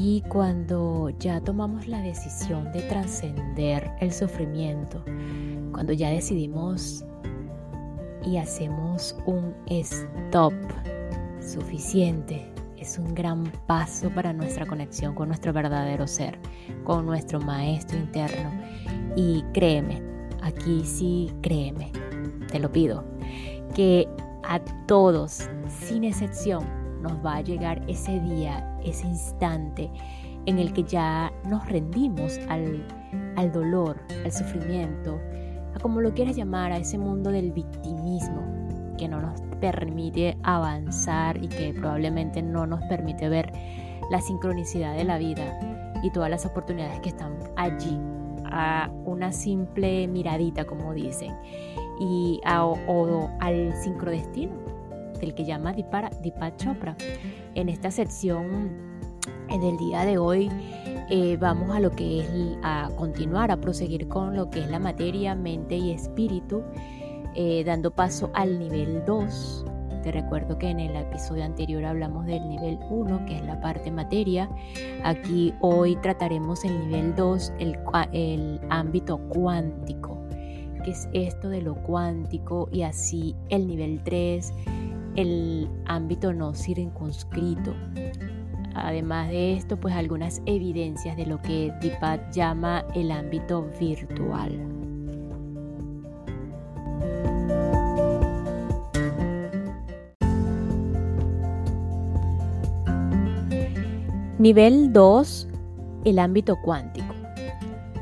Y cuando ya tomamos la decisión de trascender el sufrimiento, cuando ya decidimos y hacemos un stop suficiente, es un gran paso para nuestra conexión con nuestro verdadero ser, con nuestro maestro interno. Y créeme, aquí sí créeme, te lo pido, que a todos, sin excepción, nos va a llegar ese día, ese instante en el que ya nos rendimos al, al dolor, al sufrimiento, a como lo quieras llamar, a ese mundo del victimismo que no nos permite avanzar y que probablemente no nos permite ver la sincronicidad de la vida y todas las oportunidades que están allí a una simple miradita, como dicen y o, al sincrodestino del que llama Deepak Chopra. En esta sección del día de hoy eh, vamos a lo que es a continuar, a proseguir con lo que es la materia, mente y espíritu, eh, dando paso al nivel 2. Te recuerdo que en el episodio anterior hablamos del nivel 1, que es la parte materia. Aquí hoy trataremos el nivel 2, el, el ámbito cuántico es esto de lo cuántico y así el nivel 3, el ámbito no circunscrito. Además de esto, pues algunas evidencias de lo que Dipat llama el ámbito virtual. Nivel 2, el ámbito cuántico.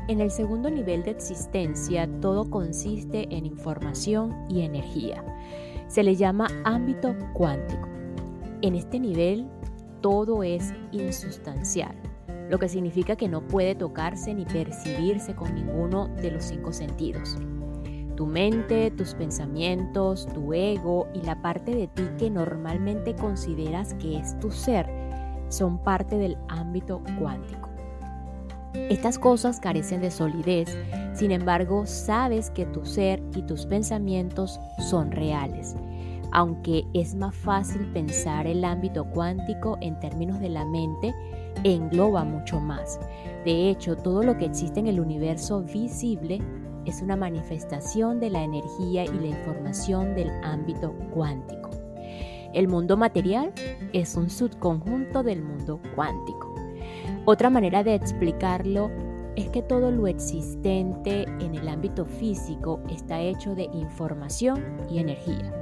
En el segundo nivel de existencia, todo consiste en información y energía. Se le llama ámbito cuántico. En este nivel, todo es insustancial, lo que significa que no puede tocarse ni percibirse con ninguno de los cinco sentidos. Tu mente, tus pensamientos, tu ego y la parte de ti que normalmente consideras que es tu ser son parte del ámbito cuántico. Estas cosas carecen de solidez, sin embargo sabes que tu ser y tus pensamientos son reales, aunque es más fácil pensar el ámbito cuántico en términos de la mente, engloba mucho más. De hecho, todo lo que existe en el universo visible es una manifestación de la energía y la información del ámbito cuántico. El mundo material es un subconjunto del mundo cuántico. Otra manera de explicarlo es que todo lo existente en el ámbito físico está hecho de información y energía.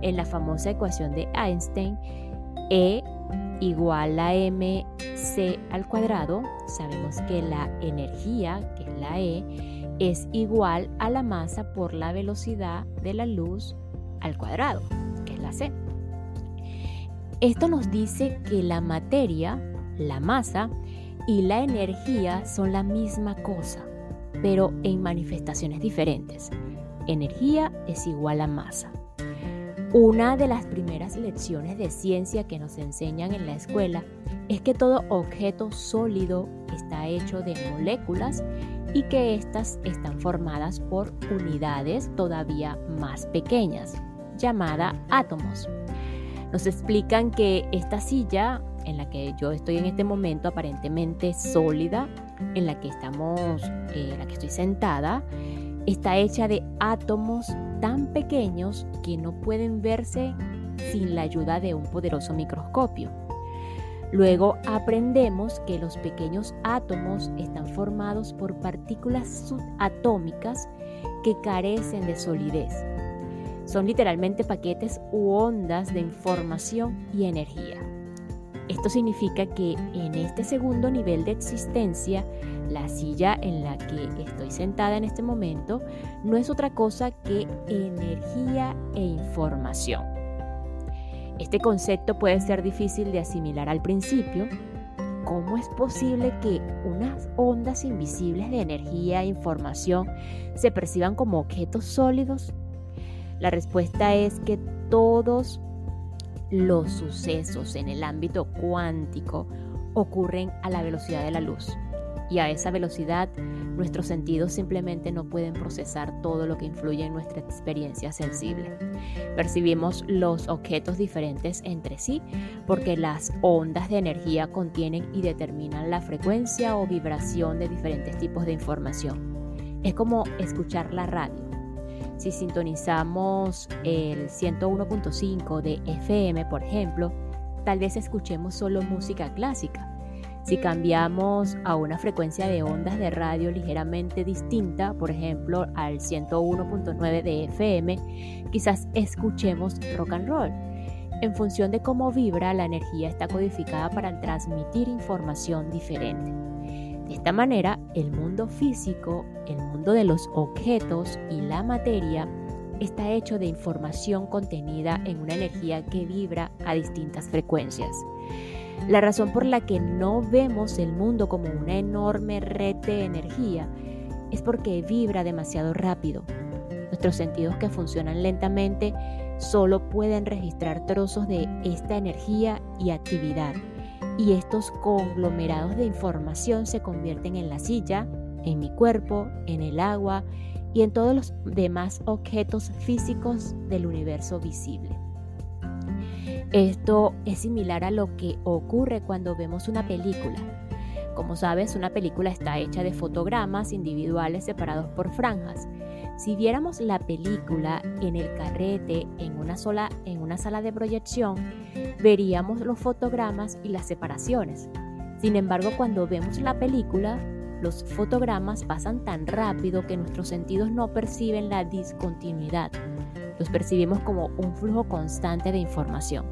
En la famosa ecuación de Einstein, E igual a mc al cuadrado, sabemos que la energía, que es la E, es igual a la masa por la velocidad de la luz al cuadrado, que es la c. Esto nos dice que la materia, la masa, y la energía son la misma cosa, pero en manifestaciones diferentes. Energía es igual a masa. Una de las primeras lecciones de ciencia que nos enseñan en la escuela es que todo objeto sólido está hecho de moléculas y que éstas están formadas por unidades todavía más pequeñas, llamada átomos. Nos explican que esta silla en la que yo estoy en este momento aparentemente sólida, en la que estamos, eh, en la que estoy sentada, está hecha de átomos tan pequeños que no pueden verse sin la ayuda de un poderoso microscopio. Luego aprendemos que los pequeños átomos están formados por partículas subatómicas que carecen de solidez. Son literalmente paquetes u ondas de información y energía. Esto significa que en este segundo nivel de existencia, la silla en la que estoy sentada en este momento no es otra cosa que energía e información. Este concepto puede ser difícil de asimilar al principio. ¿Cómo es posible que unas ondas invisibles de energía e información se perciban como objetos sólidos? La respuesta es que todos los sucesos en el ámbito cuántico ocurren a la velocidad de la luz. Y a esa velocidad nuestros sentidos simplemente no pueden procesar todo lo que influye en nuestra experiencia sensible. Percibimos los objetos diferentes entre sí porque las ondas de energía contienen y determinan la frecuencia o vibración de diferentes tipos de información. Es como escuchar la radio. Si sintonizamos el 101.5 de FM, por ejemplo, tal vez escuchemos solo música clásica. Si cambiamos a una frecuencia de ondas de radio ligeramente distinta, por ejemplo al 101.9 de FM, quizás escuchemos rock and roll. En función de cómo vibra, la energía está codificada para transmitir información diferente. De esta manera, el mundo físico, el mundo de los objetos y la materia está hecho de información contenida en una energía que vibra a distintas frecuencias. La razón por la que no vemos el mundo como una enorme red de energía es porque vibra demasiado rápido. Nuestros sentidos que funcionan lentamente solo pueden registrar trozos de esta energía y actividad y estos conglomerados de información se convierten en la silla, en mi cuerpo, en el agua y en todos los demás objetos físicos del universo visible. Esto es similar a lo que ocurre cuando vemos una película. Como sabes, una película está hecha de fotogramas individuales separados por franjas. Si viéramos la película en el carrete en una sola en una sala de proyección, veríamos los fotogramas y las separaciones. Sin embargo, cuando vemos la película, los fotogramas pasan tan rápido que nuestros sentidos no perciben la discontinuidad. Los percibimos como un flujo constante de información.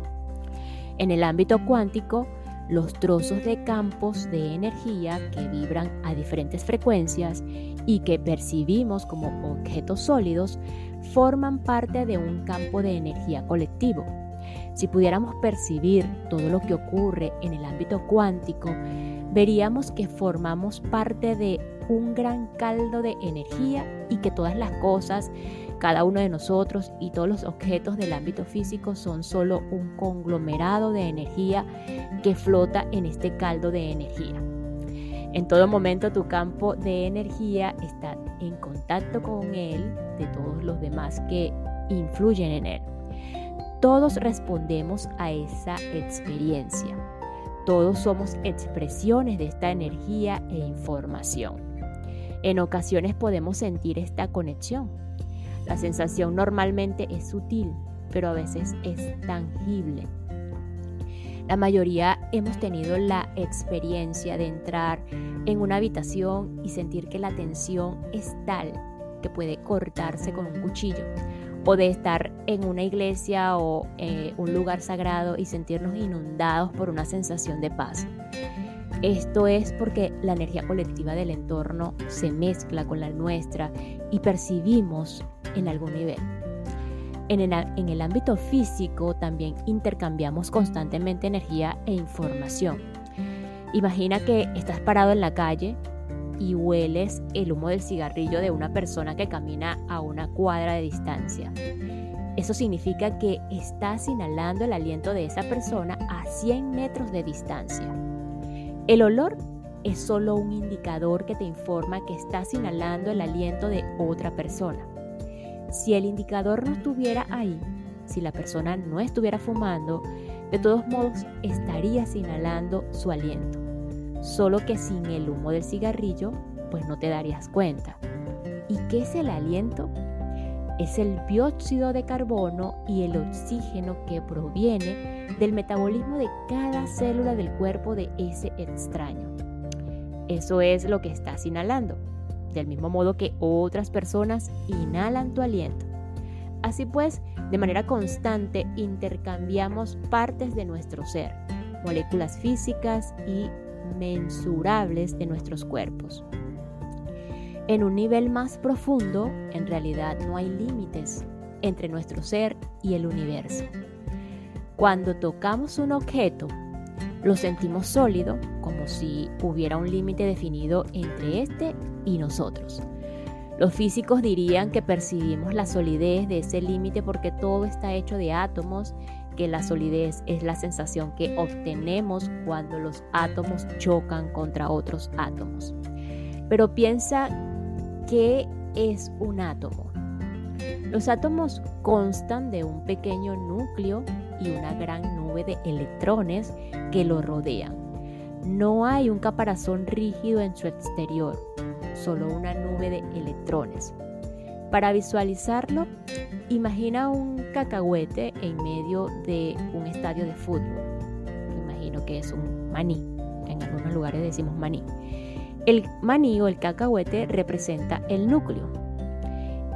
En el ámbito cuántico, los trozos de campos de energía que vibran a diferentes frecuencias y que percibimos como objetos sólidos forman parte de un campo de energía colectivo. Si pudiéramos percibir todo lo que ocurre en el ámbito cuántico, veríamos que formamos parte de un gran caldo de energía y que todas las cosas, cada uno de nosotros y todos los objetos del ámbito físico son solo un conglomerado de energía que flota en este caldo de energía. En todo momento tu campo de energía está en contacto con él, de todos los demás que influyen en él. Todos respondemos a esa experiencia. Todos somos expresiones de esta energía e información. En ocasiones podemos sentir esta conexión. La sensación normalmente es sutil, pero a veces es tangible. La mayoría hemos tenido la experiencia de entrar en una habitación y sentir que la tensión es tal que puede cortarse con un cuchillo o de estar en una iglesia o eh, un lugar sagrado y sentirnos inundados por una sensación de paz. Esto es porque la energía colectiva del entorno se mezcla con la nuestra y percibimos en algún nivel. En el, ámbito físico también intercambiamos constantemente energía e información. Imagina que estás parado en la calle y hueles el humo del cigarrillo de una persona que camina a una cuadra de distancia. Eso significa que estás inhalando el aliento de esa persona a 100 metros de distancia. El olor es solo un indicador que te informa que estás inhalando el aliento de otra persona. Si el indicador no estuviera ahí, si la persona no estuviera fumando, de todos modos estarías inhalando su aliento solo que sin el humo del cigarrillo, pues no te darías cuenta. ¿Y qué es el aliento? Es el dióxido de carbono y el oxígeno que proviene del metabolismo de cada célula del cuerpo de ese extraño. Eso es lo que estás inhalando, del mismo modo que otras personas inhalan tu aliento. Así pues, de manera constante intercambiamos partes de nuestro ser moléculas físicas y mensurables de nuestros cuerpos. En un nivel más profundo, en realidad no hay límites entre nuestro ser y el universo. Cuando tocamos un objeto, lo sentimos sólido, como si hubiera un límite definido entre este y nosotros. Los físicos dirían que percibimos la solidez de ese límite porque todo está hecho de átomos, que la solidez es la sensación que obtenemos cuando los átomos chocan contra otros átomos. Pero piensa, ¿qué es un átomo? Los átomos constan de un pequeño núcleo y una gran nube de electrones que lo rodean. No hay un caparazón rígido en su exterior, solo una nube de electrones. Para visualizarlo, imagina un cacahuete en medio de un estadio de fútbol. Imagino que es un maní. En algunos lugares decimos maní. El maní o el cacahuete representa el núcleo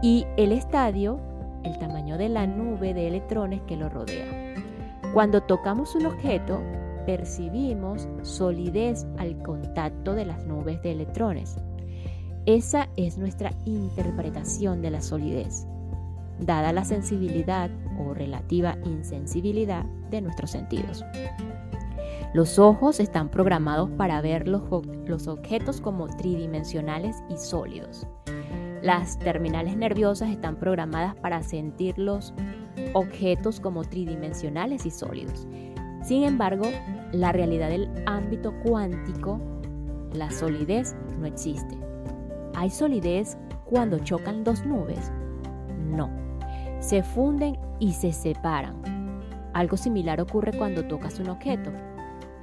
y el estadio el tamaño de la nube de electrones que lo rodea. Cuando tocamos un objeto, percibimos solidez al contacto de las nubes de electrones. Esa es nuestra interpretación de la solidez, dada la sensibilidad o relativa insensibilidad de nuestros sentidos. Los ojos están programados para ver los, objetos como tridimensionales y sólidos. Las terminales nerviosas están programadas para sentir los objetos como tridimensionales y sólidos. Sin embargo, la realidad del ámbito cuántico, la solidez, no existe. ¿Hay solidez cuando chocan dos nubes? No. Se funden y se separan. Algo similar ocurre cuando tocas un objeto.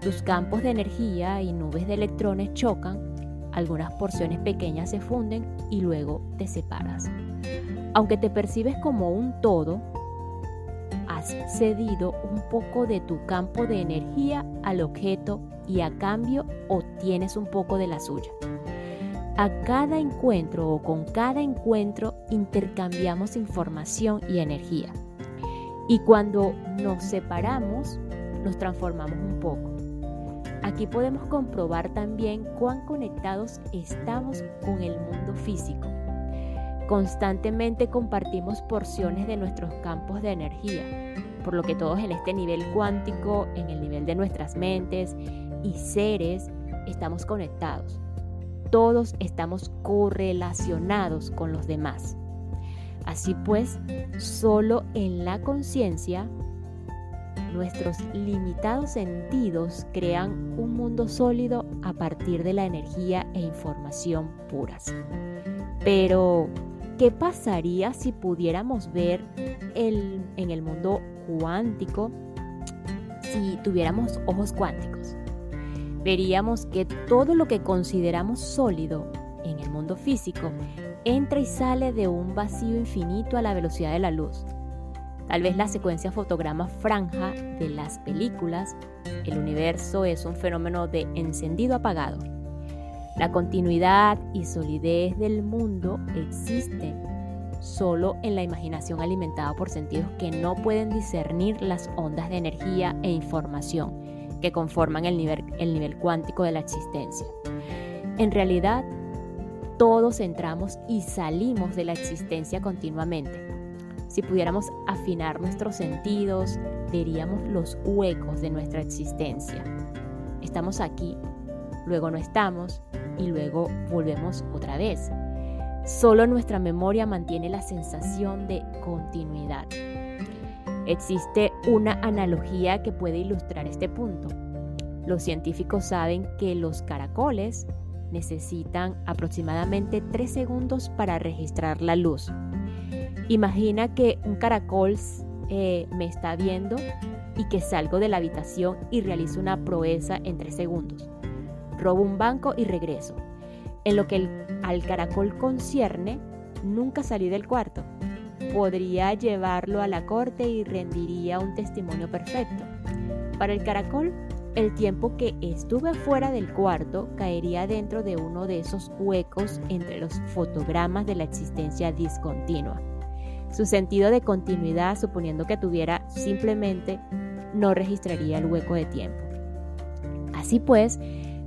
Tus campos de energía y nubes de electrones chocan algunas porciones pequeñas se funden y luego te separas. Aunque te percibes como un todo, has cedido un poco de tu campo de energía al objeto y a cambio obtienes un poco de la suya. A cada encuentro o con cada encuentro intercambiamos información y energía. Y cuando nos separamos, nos transformamos un poco. Aquí podemos comprobar también cuán conectados estamos con el mundo físico. Constantemente compartimos porciones de nuestros campos de energía, por lo que todos en este nivel cuántico, en el nivel de nuestras mentes y seres, estamos conectados. Todos estamos correlacionados con los demás. Así pues, solo en la conciencia Nuestros limitados sentidos crean un mundo sólido a partir de la energía e información puras. Pero, ¿qué pasaría si pudiéramos ver en el mundo cuántico si tuviéramos ojos cuánticos? Veríamos que todo lo que consideramos sólido en el mundo físico entra y sale de un vacío infinito a la velocidad de la luz Tal vez la secuencia fotograma franja de las películas, el universo es un fenómeno de encendido apagado. La continuidad y solidez del mundo existe solo en la imaginación alimentada por sentidos que no pueden discernir las ondas de energía e información que conforman el nivel cuántico de la existencia. En realidad, todos entramos y salimos de la existencia continuamente si pudiéramos afinar nuestros sentidos, veríamos los huecos de nuestra existencia. Estamos aquí, luego no estamos y luego volvemos otra vez. Solo nuestra memoria mantiene la sensación de continuidad. Existe una analogía que puede ilustrar este punto. Los científicos saben que los caracoles necesitan aproximadamente 3 segundos para registrar la luz Imagina que un caracol eh, me está viendo y que salgo de la habitación y realizo una proeza en tres segundos. Robo un banco y regreso. En lo que al caracol concierne, nunca salí del cuarto. Podría llevarlo a la corte y rendiría un testimonio perfecto. Para el caracol, el tiempo que estuve fuera del cuarto caería dentro de uno de esos huecos entre los fotogramas de la existencia discontinua. Su sentido de continuidad, suponiendo que tuviera simplemente, no registraría el hueco de tiempo. Así pues,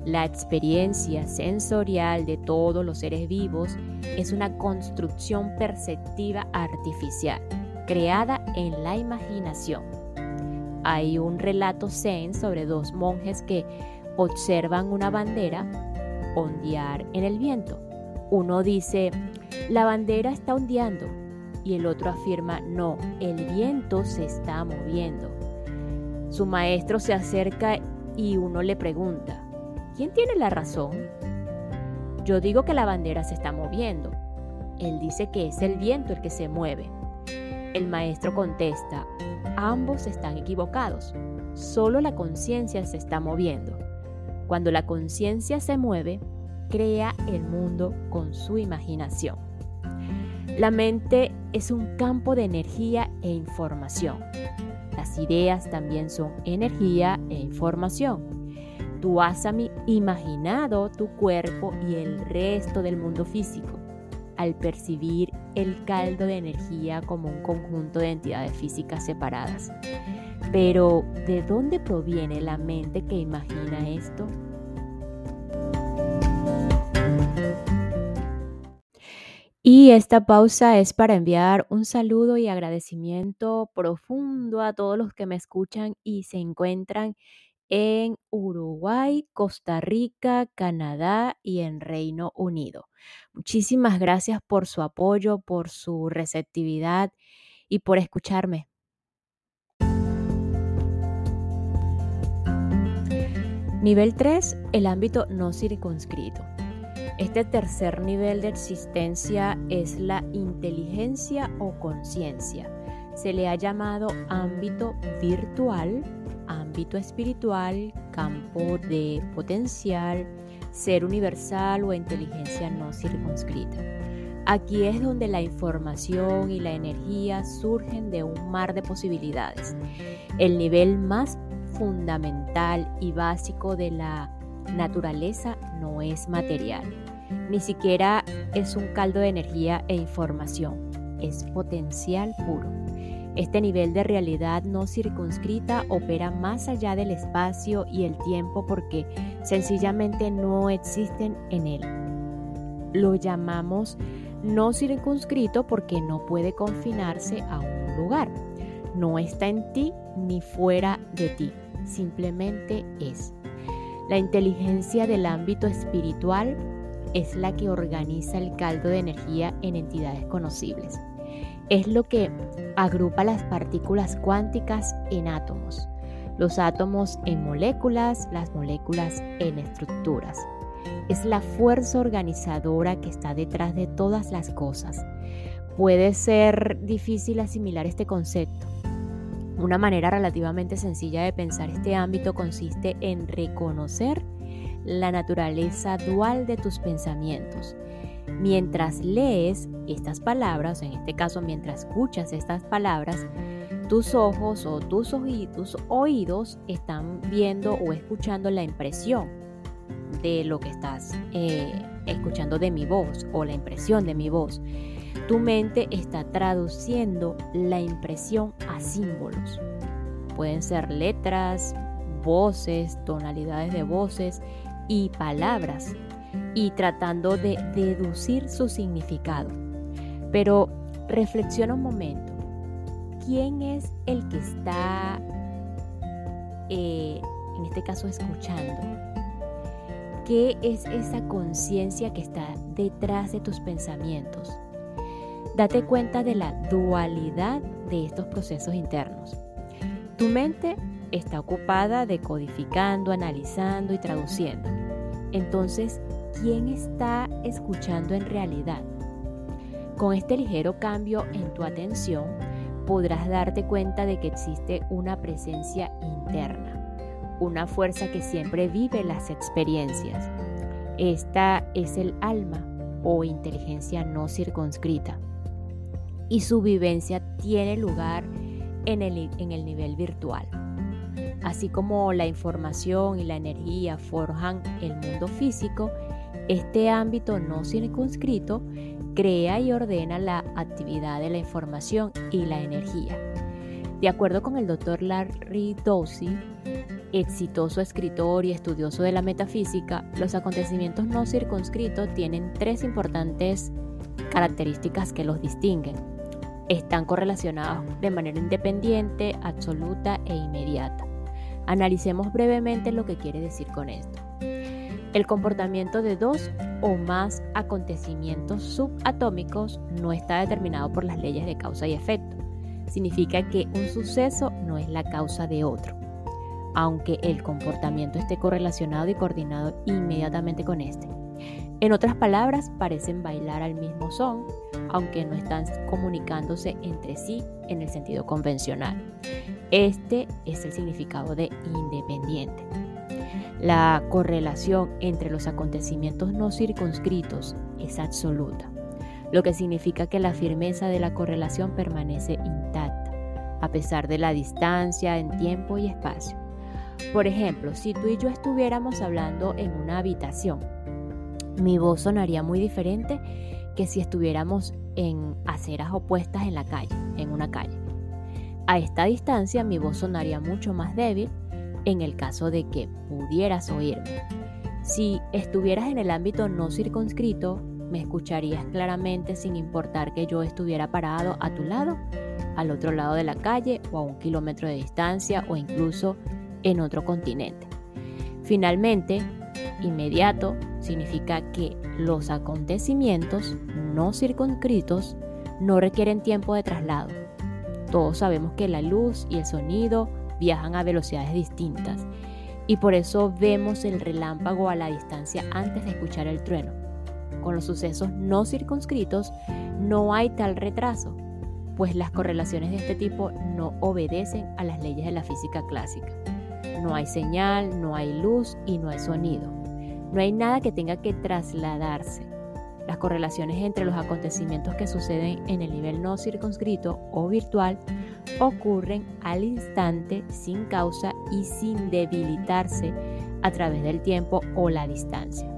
la experiencia sensorial de todos los seres vivos es una construcción perceptiva artificial, creada en la imaginación. Hay un relato zen sobre dos monjes que observan una bandera ondear en el viento. Uno dice, la bandera está ondeando y el otro afirma, no, el viento se está moviendo. Su maestro se acerca y uno le pregunta, ¿quién tiene la razón? Yo digo que la bandera se está moviendo. Él dice que es el viento el que se mueve. El maestro contesta, ambos están equivocados. Solo la conciencia se está moviendo. Cuando la conciencia se mueve, crea el mundo con su imaginación. La mente es un campo de energía e información. Las ideas también son energía e información. Tú has imaginado tu cuerpo y el resto del mundo físico al percibir el caldo de energía como un conjunto de entidades físicas separadas. Pero, ¿de dónde proviene la mente que imagina esto? Y esta pausa es para enviar un saludo y agradecimiento profundo a todos los que me escuchan y se encuentran en Uruguay, Costa Rica, Canadá y en Reino Unido. Muchísimas gracias por su apoyo, por su receptividad y por escucharme. Nivel 3, el ámbito no circunscrito. Este tercer nivel de existencia es la inteligencia o conciencia. Se le ha llamado ámbito virtual, ámbito espiritual, campo de potencial, ser universal o inteligencia no circunscrita. Aquí es donde la información y la energía surgen de un mar de posibilidades. El nivel más fundamental y básico de la naturaleza no es material, ni siquiera es un caldo de energía e información, es potencial puro. Este nivel de realidad no circunscrita opera más allá del espacio y el tiempo porque sencillamente no existen en él. Lo llamamos no circunscrito porque no puede confinarse a un lugar. No está en ti ni fuera de ti, simplemente es. La inteligencia del ámbito espiritual es la que organiza el caldo de energía en entidades conocibles. Es lo que agrupa las partículas cuánticas en átomos, los átomos en moléculas, las moléculas en estructuras. Es la fuerza organizadora que está detrás de todas las cosas. Puede ser difícil asimilar este concepto, una manera relativamente sencilla de pensar este ámbito consiste en reconocer la naturaleza dual de tus pensamientos. Mientras lees estas palabras, en este caso mientras escuchas estas palabras, tus ojos o tus, oídos, oídos están viendo o escuchando la impresión de lo que estás eh, escuchando de mi voz o la impresión de mi voz. Tu mente está traduciendo la impresión a símbolos. Pueden ser letras, voces, tonalidades de voces y palabras y tratando de deducir su significado. Pero reflexiona un momento. ¿Quién es el que está, eh, en este caso, escuchando? ¿Qué es esa conciencia que está detrás de tus pensamientos? Date cuenta de la dualidad de estos procesos internos. Tu mente está ocupada decodificando, analizando y traduciendo. Entonces, ¿quién está escuchando en realidad? Con este ligero cambio en tu atención, podrás darte cuenta de que existe una presencia interna, una fuerza que siempre vive las experiencias. Esta es el alma o inteligencia no circunscrita y su vivencia tiene lugar en el, en el nivel virtual. Así como la información y la energía forjan el mundo físico, este ámbito no circunscrito crea y ordena la actividad de la información y la energía. De acuerdo con el doctor Larry Dosey, exitoso escritor y estudioso de la metafísica, los acontecimientos no circunscritos tienen tres importantes características que los distinguen. Están correlacionados de manera independiente, absoluta e inmediata. Analicemos brevemente lo que quiere decir con esto. El comportamiento de dos o más acontecimientos subatómicos no está determinado por las leyes de causa y efecto. Significa que un suceso no es la causa de otro, aunque el comportamiento esté correlacionado y coordinado inmediatamente con este. En otras palabras, parecen bailar al mismo son, aunque no están comunicándose entre sí en el sentido convencional. Este es el significado de independiente. La correlación entre los acontecimientos no circunscritos es absoluta, lo que significa que la firmeza de la correlación permanece intacta, a pesar de la distancia en tiempo y espacio. Por ejemplo, si tú y yo estuviéramos hablando en una habitación, mi voz sonaría muy diferente que si estuviéramos en aceras opuestas en la calle, en una calle. A esta distancia mi voz sonaría mucho más débil en el caso de que pudieras oírme. Si estuvieras en el ámbito no circunscrito, me escucharías claramente sin importar que yo estuviera parado a tu lado, al otro lado de la calle o a un kilómetro de distancia o incluso en otro continente. Finalmente, inmediato significa que los acontecimientos no circunscritos no requieren tiempo de traslado. Todos sabemos que la luz y el sonido viajan a velocidades distintas y por eso vemos el relámpago a la distancia antes de escuchar el trueno. Con los sucesos no circunscritos no hay tal retraso, pues las correlaciones de este tipo no obedecen a las leyes de la física clásica. No hay señal, no hay luz y no hay sonido. No hay nada que tenga que trasladarse. Las correlaciones entre los acontecimientos que suceden en el nivel no circunscrito o virtual ocurren al instante sin causa y sin debilitarse a través del tiempo o la distancia.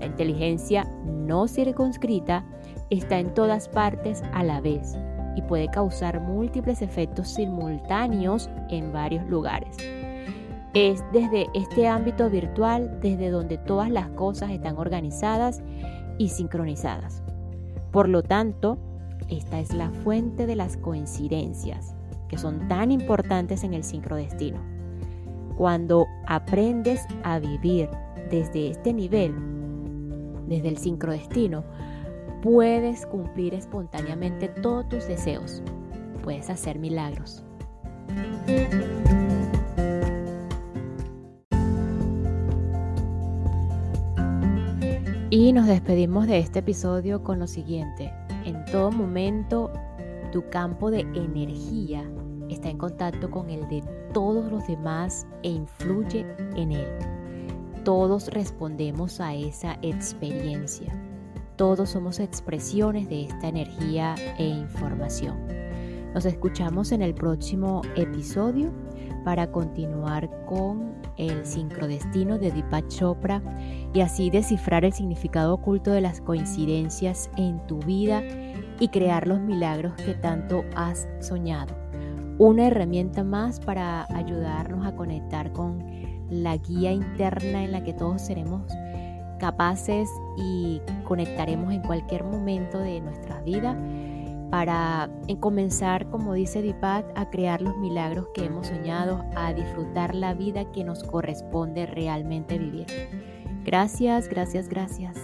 La inteligencia no circunscrita está en todas partes a la vez y puede causar múltiples efectos simultáneos en varios lugares. Es desde este ámbito virtual desde donde todas las cosas están organizadas y sincronizadas. Por lo tanto, esta es la fuente de las coincidencias, que son tan importantes en el sincrodestino. Cuando aprendes a vivir desde este nivel, desde el sincrodestino, puedes cumplir espontáneamente todos tus deseos. Puedes hacer milagros. Y nos despedimos de este episodio con lo siguiente. Todo momento, tu campo de energía está en contacto con el de todos los demás e influye en él. Todos respondemos a esa experiencia. Todos somos expresiones de esta energía e información. Nos escuchamos en el próximo episodio para continuar con el sincrodestino de Deepak Chopra y así descifrar el significado oculto de las coincidencias en tu vida y crear los milagros que tanto has soñado. Una herramienta más para ayudarnos a conectar con la guía interna en la que todos seremos capaces y conectaremos en cualquier momento de nuestra vida para comenzar, como dice Dipat, a crear los milagros que hemos soñado, a disfrutar la vida que nos corresponde realmente vivir. Gracias, gracias, gracias.